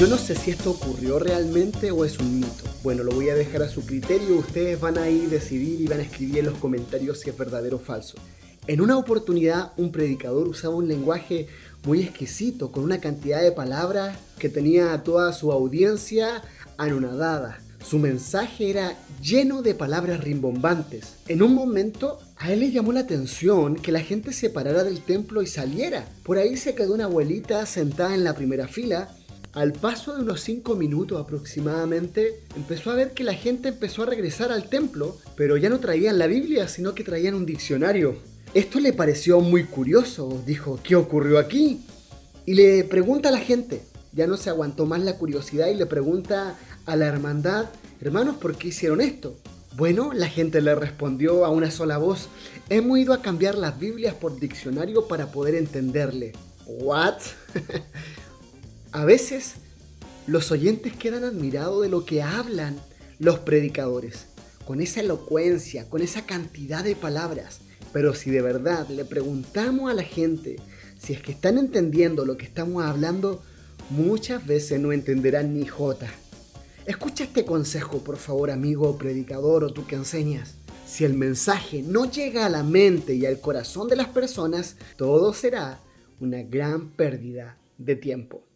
Yo no sé si esto ocurrió realmente o es un mito. Bueno, lo voy a dejar a su criterio. Ustedes van a ir a decidir y van a escribir en los comentarios si es verdadero o falso. En una oportunidad, un predicador usaba un lenguaje muy exquisito, con una cantidad de palabras que tenía a toda su audiencia anonadada. Su mensaje era lleno de palabras rimbombantes. En un momento, a él le llamó la atención que la gente se parara del templo y saliera. Por ahí se quedó una abuelita sentada en la primera fila al paso de unos 5 minutos aproximadamente, empezó a ver que la gente empezó a regresar al templo, pero ya no traían la Biblia, sino que traían un diccionario. Esto le pareció muy curioso, dijo, ¿qué ocurrió aquí? Y le pregunta a la gente, ya no se aguantó más la curiosidad y le pregunta a la hermandad, hermanos, ¿por qué hicieron esto? Bueno, la gente le respondió a una sola voz, hemos ido a cambiar las Biblias por diccionario para poder entenderle. ¿What? A veces los oyentes quedan admirados de lo que hablan los predicadores, con esa elocuencia, con esa cantidad de palabras. Pero si de verdad le preguntamos a la gente si es que están entendiendo lo que estamos hablando, muchas veces no entenderán ni jota. Escucha este consejo, por favor, amigo predicador o tú que enseñas. Si el mensaje no llega a la mente y al corazón de las personas, todo será una gran pérdida de tiempo.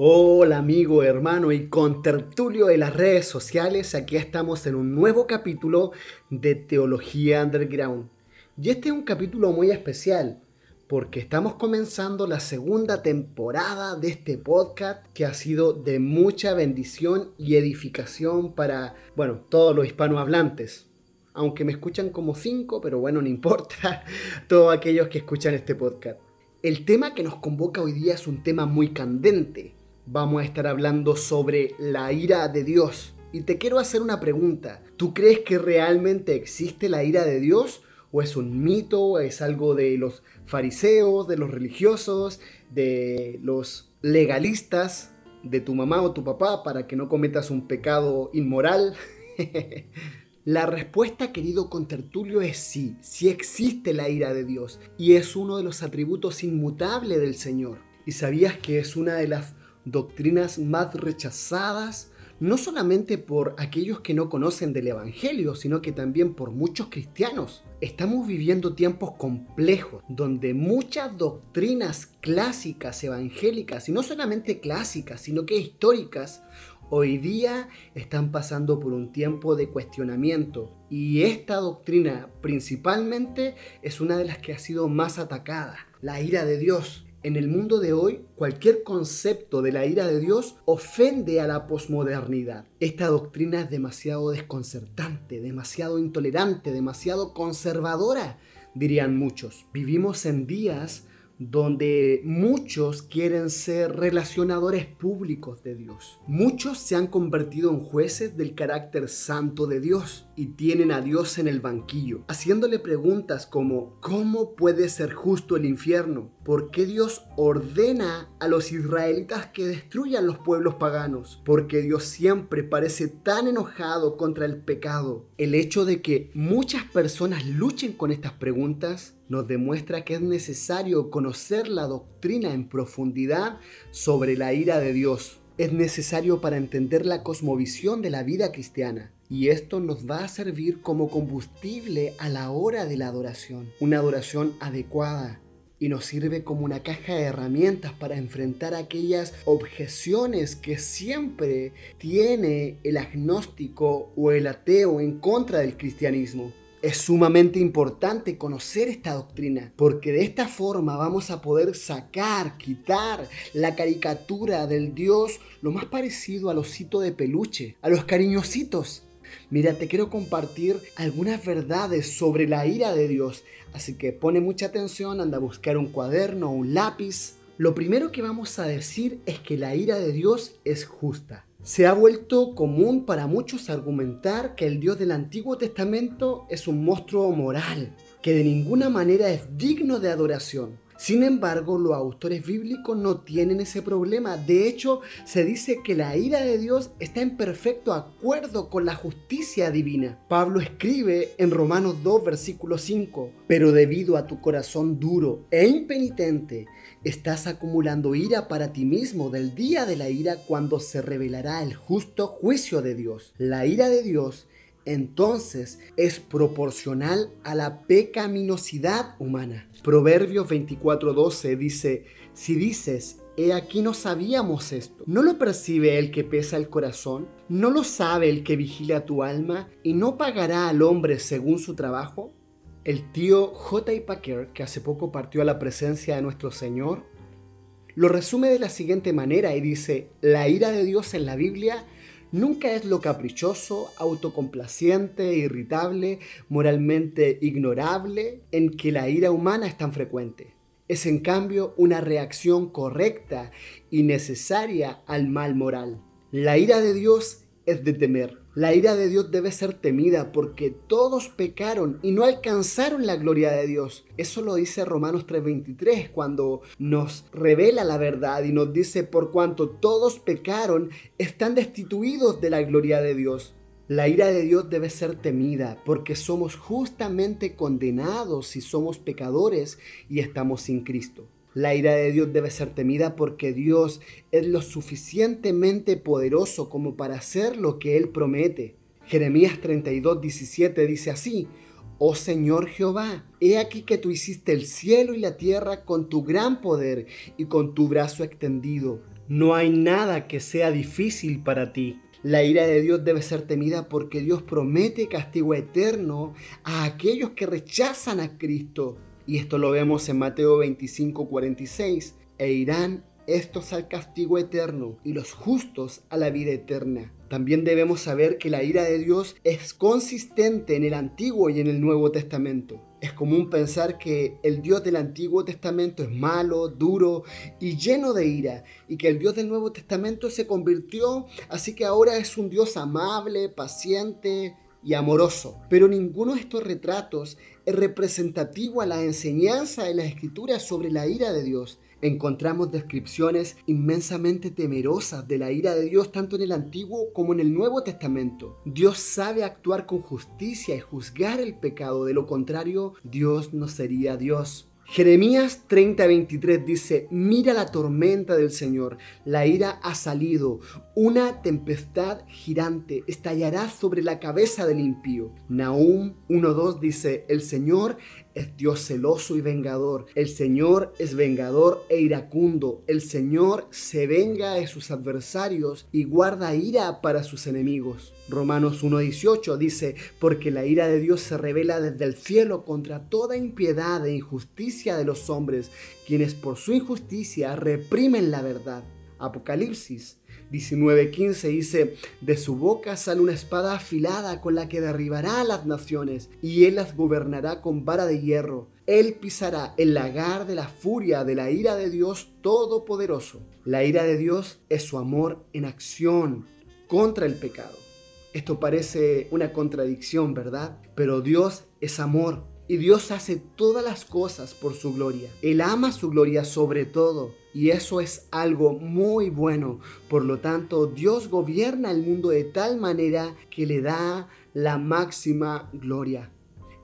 Hola amigo, hermano y contertulio de las redes sociales, aquí estamos en un nuevo capítulo de Teología Underground. Y este es un capítulo muy especial porque estamos comenzando la segunda temporada de este podcast que ha sido de mucha bendición y edificación para, bueno, todos los hispanohablantes. Aunque me escuchan como cinco, pero bueno, no importa, todos aquellos que escuchan este podcast. El tema que nos convoca hoy día es un tema muy candente, vamos a estar hablando sobre la ira de Dios. Y te quiero hacer una pregunta. ¿Tú crees que realmente existe la ira de Dios? ¿O es un mito? ¿Es algo de los fariseos, de los religiosos, de los legalistas, de tu mamá o tu papá para que no cometas un pecado inmoral? La respuesta, querido contertulio, es sí, sí existe la ira de Dios y es uno de los atributos inmutables del Señor. ¿Y sabías que es una de las doctrinas más rechazadas, no solamente por aquellos que no conocen del Evangelio, sino que también por muchos cristianos. Estamos viviendo tiempos complejos, donde muchas doctrinas clásicas evangélicas, y no solamente clásicas, sino que históricas, hoy día están pasando por un tiempo de cuestionamiento. Y esta doctrina principalmente es una de las que ha sido más atacada, la ira de Dios. En el mundo de hoy, cualquier concepto de la ira de Dios ofende a la posmodernidad. Esta doctrina es demasiado desconcertante, demasiado intolerante, demasiado conservadora, dirían muchos. Vivimos en días donde muchos quieren ser relacionadores públicos de Dios. Muchos se han convertido en jueces del carácter santo de Dios y tienen a Dios en el banquillo, haciéndole preguntas como ¿cómo puede ser justo el infierno? ¿Por qué Dios ordena a los israelitas que destruyan los pueblos paganos? Porque Dios siempre parece tan enojado contra el pecado. El hecho de que muchas personas luchen con estas preguntas nos demuestra que es necesario conocer la doctrina en profundidad sobre la ira de Dios. Es necesario para entender la cosmovisión de la vida cristiana. Y esto nos va a servir como combustible a la hora de la adoración. Una adoración adecuada, y nos sirve como una caja de herramientas para enfrentar aquellas objeciones que siempre tiene el agnóstico o el ateo en contra del cristianismo. Es sumamente importante conocer esta doctrina, porque de esta forma vamos a poder sacar, quitar la caricatura del Dios lo más parecido al osito de peluche, a los cariñositos. Mira, te quiero compartir algunas verdades sobre la ira de Dios, así que pone mucha atención, anda a buscar un cuaderno o un lápiz. Lo primero que vamos a decir es que la ira de Dios es justa. Se ha vuelto común para muchos argumentar que el Dios del Antiguo Testamento es un monstruo moral, que de ninguna manera es digno de adoración. Sin embargo, los autores bíblicos no tienen ese problema. De hecho, se dice que la ira de Dios está en perfecto acuerdo con la justicia divina. Pablo escribe en Romanos 2, versículo 5, pero debido a tu corazón duro e impenitente, estás acumulando ira para ti mismo del día de la ira cuando se revelará el justo juicio de Dios. La ira de Dios entonces es proporcional a la pecaminosidad humana. Proverbios 24:12 dice, si dices, he aquí no sabíamos esto, ¿no lo percibe el que pesa el corazón? ¿No lo sabe el que vigila tu alma y no pagará al hombre según su trabajo? El tío J. Packer, que hace poco partió a la presencia de nuestro Señor, lo resume de la siguiente manera y dice, la ira de Dios en la Biblia nunca es lo caprichoso, autocomplaciente, irritable, moralmente ignorable en que la ira humana es tan frecuente. Es en cambio una reacción correcta y necesaria al mal moral. La ira de Dios es de temer. La ira de Dios debe ser temida porque todos pecaron y no alcanzaron la gloria de Dios. Eso lo dice Romanos 3:23 cuando nos revela la verdad y nos dice por cuanto todos pecaron, están destituidos de la gloria de Dios. La ira de Dios debe ser temida porque somos justamente condenados si somos pecadores y estamos sin Cristo. La ira de Dios debe ser temida porque Dios es lo suficientemente poderoso como para hacer lo que Él promete. Jeremías 32, 17 dice así, Oh Señor Jehová, he aquí que tú hiciste el cielo y la tierra con tu gran poder y con tu brazo extendido. No hay nada que sea difícil para ti. La ira de Dios debe ser temida porque Dios promete castigo eterno a aquellos que rechazan a Cristo. Y esto lo vemos en Mateo 25, 46. E irán estos al castigo eterno y los justos a la vida eterna. También debemos saber que la ira de Dios es consistente en el Antiguo y en el Nuevo Testamento. Es común pensar que el Dios del Antiguo Testamento es malo, duro y lleno de ira, y que el Dios del Nuevo Testamento se convirtió, así que ahora es un Dios amable, paciente, y amoroso. Pero ninguno de estos retratos representativo a la enseñanza de las escrituras sobre la ira de Dios. Encontramos descripciones inmensamente temerosas de la ira de Dios tanto en el Antiguo como en el Nuevo Testamento. Dios sabe actuar con justicia y juzgar el pecado, de lo contrario, Dios no sería Dios. Jeremías 30:23 dice, mira la tormenta del Señor, la ira ha salido, una tempestad girante estallará sobre la cabeza del impío. Nahum 1:2 dice, el Señor es Dios celoso y vengador, el Señor es vengador e iracundo, el Señor se venga de sus adversarios y guarda ira para sus enemigos. Romanos 1.18 dice, porque la ira de Dios se revela desde el cielo contra toda impiedad e injusticia de los hombres, quienes por su injusticia reprimen la verdad. Apocalipsis 19:15 dice, de su boca sale una espada afilada con la que derribará a las naciones, y él las gobernará con vara de hierro. Él pisará el lagar de la furia de la ira de Dios Todopoderoso. La ira de Dios es su amor en acción contra el pecado. Esto parece una contradicción, ¿verdad? Pero Dios es amor y Dios hace todas las cosas por su gloria. Él ama su gloria sobre todo y eso es algo muy bueno. Por lo tanto, Dios gobierna el mundo de tal manera que le da la máxima gloria.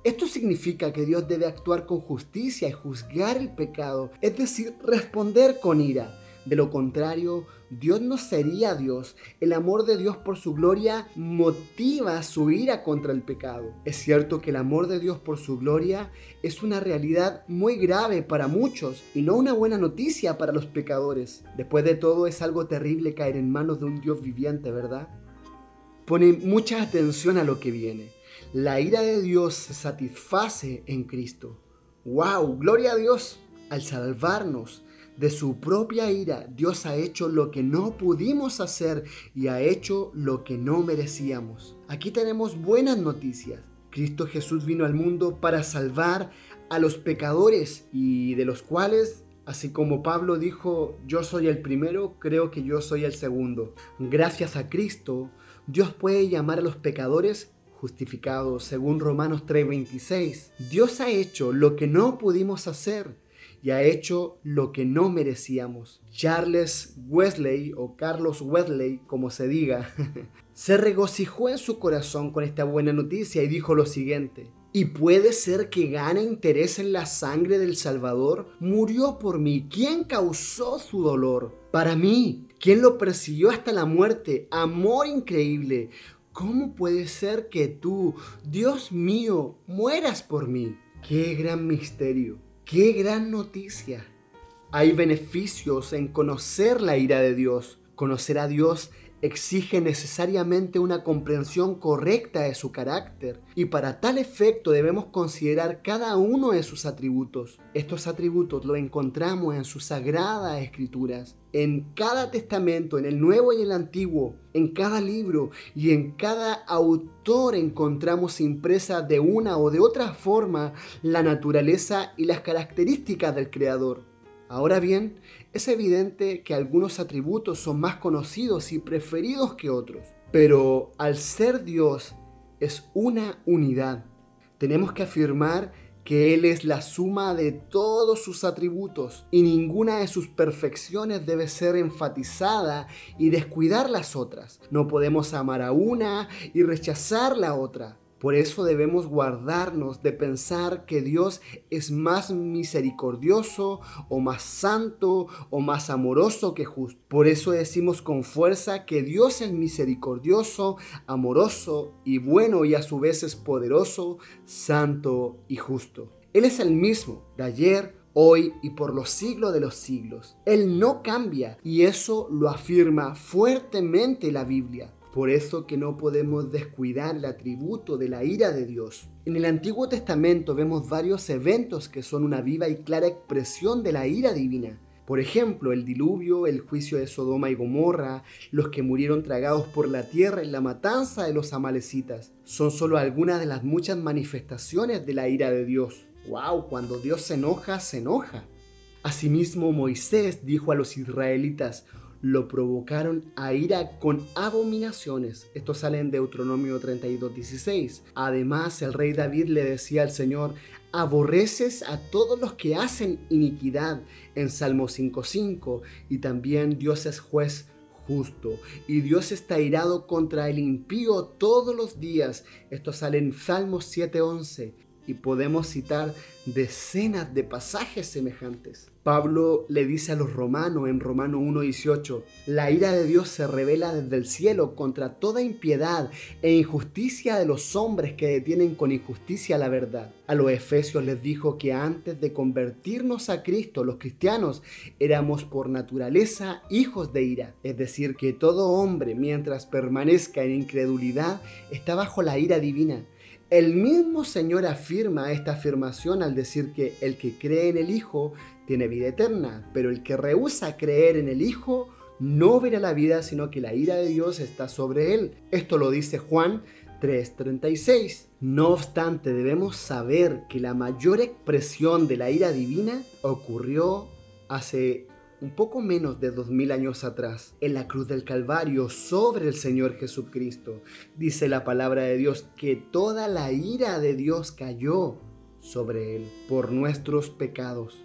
Esto significa que Dios debe actuar con justicia y juzgar el pecado, es decir, responder con ira. De lo contrario, Dios no sería Dios. El amor de Dios por su gloria motiva su ira contra el pecado. Es cierto que el amor de Dios por su gloria es una realidad muy grave para muchos y no una buena noticia para los pecadores. Después de todo es algo terrible caer en manos de un Dios viviente, ¿verdad? Pone mucha atención a lo que viene. La ira de Dios se satisface en Cristo. ¡Wow! Gloria a Dios al salvarnos de su propia ira, Dios ha hecho lo que no pudimos hacer y ha hecho lo que no merecíamos. Aquí tenemos buenas noticias. Cristo Jesús vino al mundo para salvar a los pecadores y de los cuales, así como Pablo dijo, yo soy el primero, creo que yo soy el segundo. Gracias a Cristo, Dios puede llamar a los pecadores justificados, según Romanos 3:26. Dios ha hecho lo que no pudimos hacer y ha hecho lo que no merecíamos. Charles Wesley o Carlos Wesley, como se diga, se regocijó en su corazón con esta buena noticia y dijo lo siguiente. Y puede ser que gane interés en la sangre del Salvador. Murió por mí. ¿Quién causó su dolor? Para mí. ¿Quién lo persiguió hasta la muerte? Amor increíble. ¿Cómo puede ser que tú, Dios mío, mueras por mí? Qué gran misterio. Qué gran noticia. Hay beneficios en conocer la ira de Dios. Conocer a Dios exige necesariamente una comprensión correcta de su carácter y para tal efecto debemos considerar cada uno de sus atributos. Estos atributos los encontramos en sus sagradas escrituras, en cada testamento, en el Nuevo y el Antiguo, en cada libro y en cada autor encontramos impresa de una o de otra forma la naturaleza y las características del Creador. Ahora bien, es evidente que algunos atributos son más conocidos y preferidos que otros, pero al ser Dios es una unidad. Tenemos que afirmar que Él es la suma de todos sus atributos y ninguna de sus perfecciones debe ser enfatizada y descuidar las otras. No podemos amar a una y rechazar la otra. Por eso debemos guardarnos de pensar que Dios es más misericordioso o más santo o más amoroso que justo. Por eso decimos con fuerza que Dios es misericordioso, amoroso y bueno y a su vez es poderoso, santo y justo. Él es el mismo de ayer, hoy y por los siglos de los siglos. Él no cambia y eso lo afirma fuertemente la Biblia. Por eso que no podemos descuidar el atributo de la ira de Dios. En el Antiguo Testamento vemos varios eventos que son una viva y clara expresión de la ira divina. Por ejemplo, el diluvio, el juicio de Sodoma y Gomorra, los que murieron tragados por la tierra y la matanza de los amalecitas, son solo algunas de las muchas manifestaciones de la ira de Dios. ¡Wow! Cuando Dios se enoja, se enoja. Asimismo, Moisés dijo a los israelitas, lo provocaron a ira con abominaciones. Esto sale en Deuteronomio 32:16. Además, el rey David le decía al Señor, aborreces a todos los que hacen iniquidad en Salmo 5:5 y también Dios es juez justo y Dios está irado contra el impío todos los días. Esto sale en Salmos 7:11 y podemos citar decenas de pasajes semejantes. Pablo le dice a los romanos en Romano 1.18, la ira de Dios se revela desde el cielo contra toda impiedad e injusticia de los hombres que detienen con injusticia la verdad. A los efesios les dijo que antes de convertirnos a Cristo, los cristianos éramos por naturaleza hijos de ira, es decir, que todo hombre mientras permanezca en incredulidad está bajo la ira divina. El mismo Señor afirma esta afirmación al decir que el que cree en el Hijo tiene vida eterna, pero el que rehúsa creer en el Hijo no verá la vida, sino que la ira de Dios está sobre él. Esto lo dice Juan 3:36. No obstante, debemos saber que la mayor expresión de la ira divina ocurrió hace un poco menos de dos mil años atrás, en la cruz del Calvario, sobre el Señor Jesucristo. Dice la palabra de Dios que toda la ira de Dios cayó sobre él por nuestros pecados.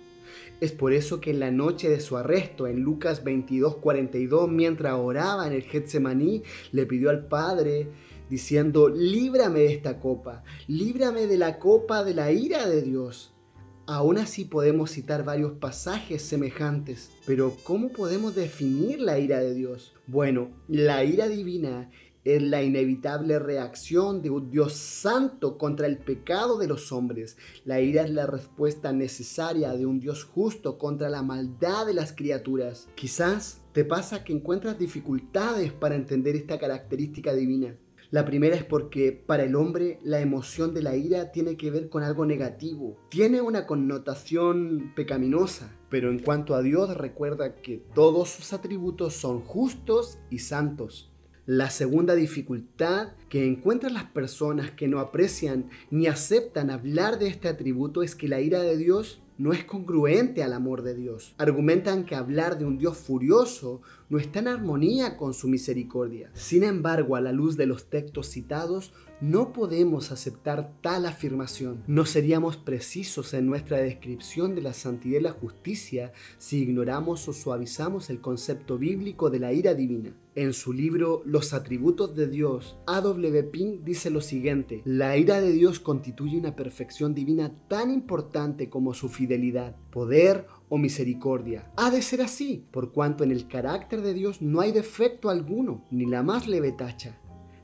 Es por eso que en la noche de su arresto, en Lucas 22, 42, mientras oraba en el Getsemaní, le pidió al Padre diciendo, líbrame de esta copa, líbrame de la copa de la ira de Dios. Aún así podemos citar varios pasajes semejantes, pero ¿cómo podemos definir la ira de Dios? Bueno, la ira divina es la inevitable reacción de un Dios santo contra el pecado de los hombres. La ira es la respuesta necesaria de un Dios justo contra la maldad de las criaturas. Quizás te pasa que encuentras dificultades para entender esta característica divina. La primera es porque para el hombre la emoción de la ira tiene que ver con algo negativo, tiene una connotación pecaminosa, pero en cuanto a Dios recuerda que todos sus atributos son justos y santos. La segunda dificultad que encuentran las personas que no aprecian ni aceptan hablar de este atributo es que la ira de Dios no es congruente al amor de Dios. Argumentan que hablar de un Dios furioso no está en armonía con su misericordia. Sin embargo, a la luz de los textos citados, No podemos aceptar tal afirmación. No seríamos precisos en nuestra descripción de la santidad y la justicia si ignoramos o suavizamos el concepto bíblico de la ira divina. En su libro Los atributos de Dios, A.W. Pink dice lo siguiente, la ira de Dios constituye una perfección divina tan importante como su fidelidad, poder o misericordia. Ha de ser así, por cuanto en el carácter de Dios no hay defecto alguno, ni la más leve tacha.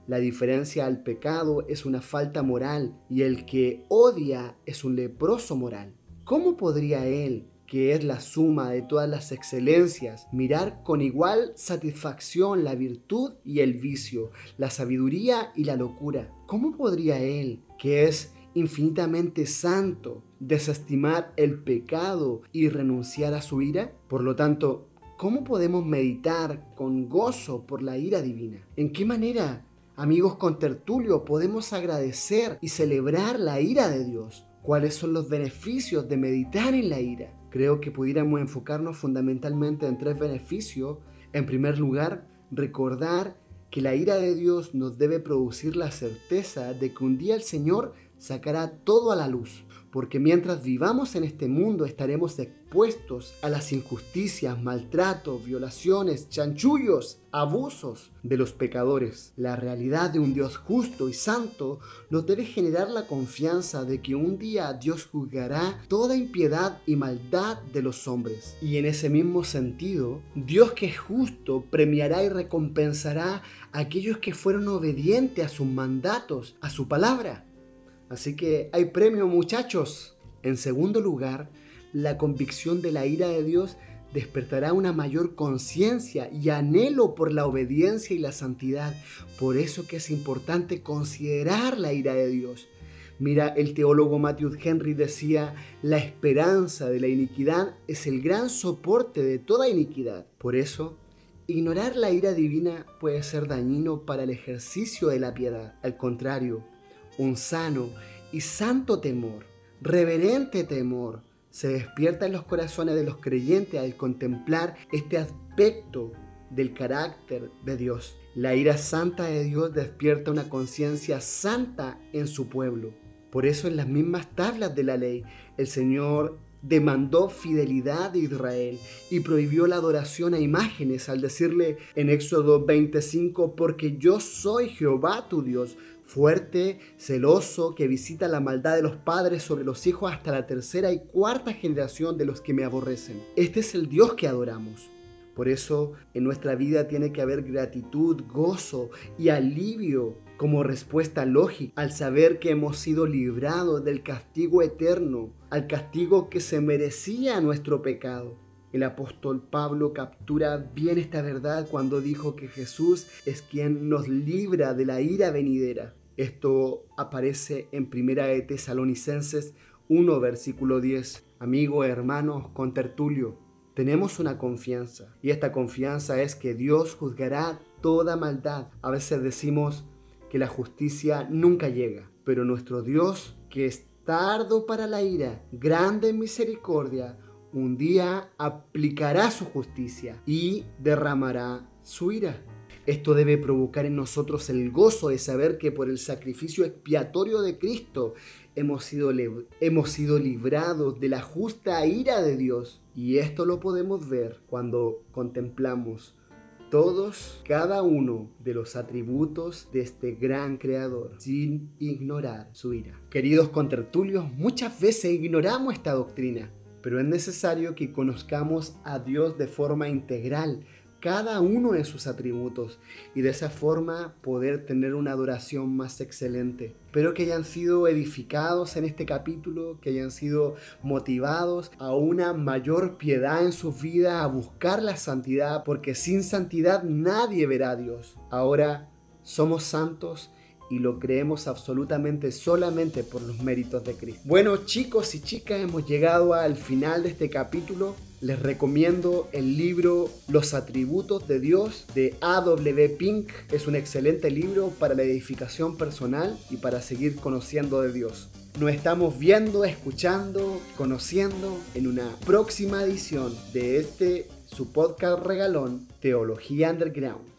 La diferencia al pecado es una falta moral y el que odia es un leproso moral. ¿Cómo podría él, que es la suma de todas las excelencias, mirar con igual satisfacción la virtud y el vicio, la sabiduría y la locura. ¿Cómo podría Él, que es infinitamente santo, desestimar el pecado y renunciar a su ira? Por lo tanto, ¿cómo podemos meditar con gozo por la ira divina? ¿En qué manera, amigos con tertulio, podemos agradecer y celebrar la ira de Dios? ¿Cuáles son los beneficios de meditar en la ira? creo que pudiéramos enfocarnos fundamentalmente en tres beneficios. En primer lugar, recordar que la ira de Dios nos debe producir la certeza de que un día el Señor sacará todo a la luz porque mientras vivamos en este mundo estaremos expuestos a las injusticias, maltratos, violaciones, chanchullos, abusos de los pecadores. La realidad de un Dios justo y santo nos debe generar la confianza de que un día Dios juzgará toda impiedad y maldad de los hombres. Y en ese mismo sentido, Dios que es justo premiará y recompensará a aquellos que fueron obedientes a sus mandatos, a su palabra. Así que hay premio muchachos. En segundo lugar, la convicción de la ira de Dios despertará una mayor conciencia y anhelo por la obediencia y la santidad. Por eso que es importante considerar la ira de Dios. Mira, el teólogo Matthew Henry decía, la esperanza de la iniquidad es el gran soporte de toda iniquidad. Por eso, ignorar la ira divina puede ser dañino para el ejercicio de la piedad. Al contrario, un sano y santo temor, reverente temor, se despierta en los corazones de los creyentes al contemplar este aspecto del carácter de Dios. La ira santa de Dios despierta una conciencia santa en su pueblo. Por eso en las mismas tablas de la ley, el Señor demandó fidelidad de Israel y prohibió la adoración a imágenes al decirle en Éxodo 25, porque yo soy Jehová tu Dios, fuerte, celoso, que visita la maldad de los padres sobre los hijos hasta la tercera y cuarta generación de los que me aborrecen. Este es el Dios que adoramos. Por eso en nuestra vida tiene que haber gratitud, gozo y alivio como respuesta lógica al saber que hemos sido librados del castigo eterno, al castigo que se merecía nuestro pecado. El apóstol Pablo captura bien esta verdad cuando dijo que Jesús es quien nos libra de la ira venidera. Esto aparece en Primera de Tesalonicenses 1, versículo 10. Amigos, hermanos, con tertulio, tenemos una confianza y esta confianza es que Dios juzgará toda maldad. A veces decimos que la justicia nunca llega, pero nuestro Dios, que es tardo para la ira, grande en misericordia, un día aplicará su justicia y derramará su ira. Esto debe provocar en nosotros el gozo de saber que por el sacrificio expiatorio de Cristo hemos sido, hemos sido librados de la justa ira de Dios. Y esto lo podemos ver cuando contemplamos todos, cada uno de los atributos de este gran creador, sin ignorar su ira. Queridos contertulios, muchas veces ignoramos esta doctrina pero es necesario que conozcamos a Dios de forma integral, cada uno de sus atributos y de esa forma poder tener una adoración más excelente. Espero que hayan sido edificados en este capítulo, que hayan sido motivados a una mayor piedad en sus vidas, a buscar la santidad, porque sin santidad nadie verá a Dios. Ahora somos santos y lo creemos absolutamente solamente por los méritos de Cristo. Bueno chicos y chicas, hemos llegado al final de este capítulo. Les recomiendo el libro Los atributos de Dios de A.W. Pink. Es un excelente libro para la edificación personal y para seguir conociendo de Dios. Nos estamos viendo, escuchando, conociendo en una próxima edición de este su podcast regalón Teología Underground.